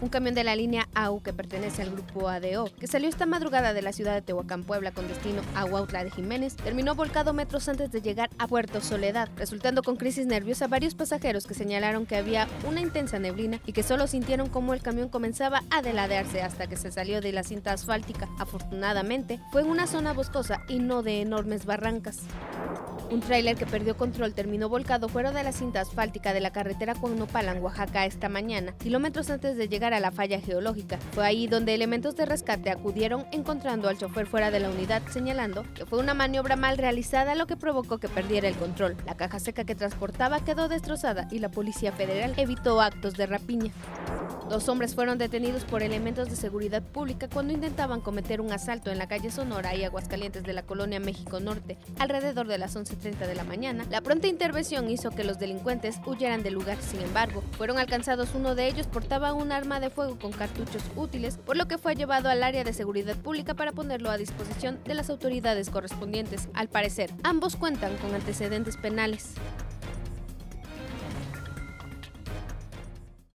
Un camión de la línea AU que pertenece al grupo ADO, que salió esta madrugada de la ciudad de Tehuacán, Puebla, con destino a Huautla de Jiménez, terminó volcado metros antes de llegar a Puerto Soledad, resultando con crisis nerviosa varios pasajeros que señalaron que había una intensa neblina y que solo sintieron cómo el camión comenzaba a deladearse hasta que se salió de la cinta asfáltica. Afortunadamente, fue en una zona boscosa y no de enormes barrancas. Un tráiler que perdió control terminó volcado fuera de la cinta asfáltica de la carretera Cuauhnopalan, Oaxaca, esta mañana, kilómetros antes de llegar a la falla geológica. Fue ahí donde elementos de rescate acudieron encontrando al chofer fuera de la unidad, señalando que fue una maniobra mal realizada lo que provocó que perdiera el control. La caja seca que transportaba quedó destrozada y la Policía Federal evitó actos de rapiña. Dos hombres fueron detenidos por elementos de seguridad pública cuando intentaban cometer un asalto en la calle Sonora y Aguascalientes de la colonia México Norte, alrededor de las 11.30 de la mañana. La pronta intervención hizo que los delincuentes huyeran del lugar. Sin embargo, fueron alcanzados. Uno de ellos portaba un arma de fuego con cartuchos útiles, por lo que fue llevado al área de seguridad pública para ponerlo a disposición de las autoridades correspondientes. Al parecer, ambos cuentan con antecedentes penales.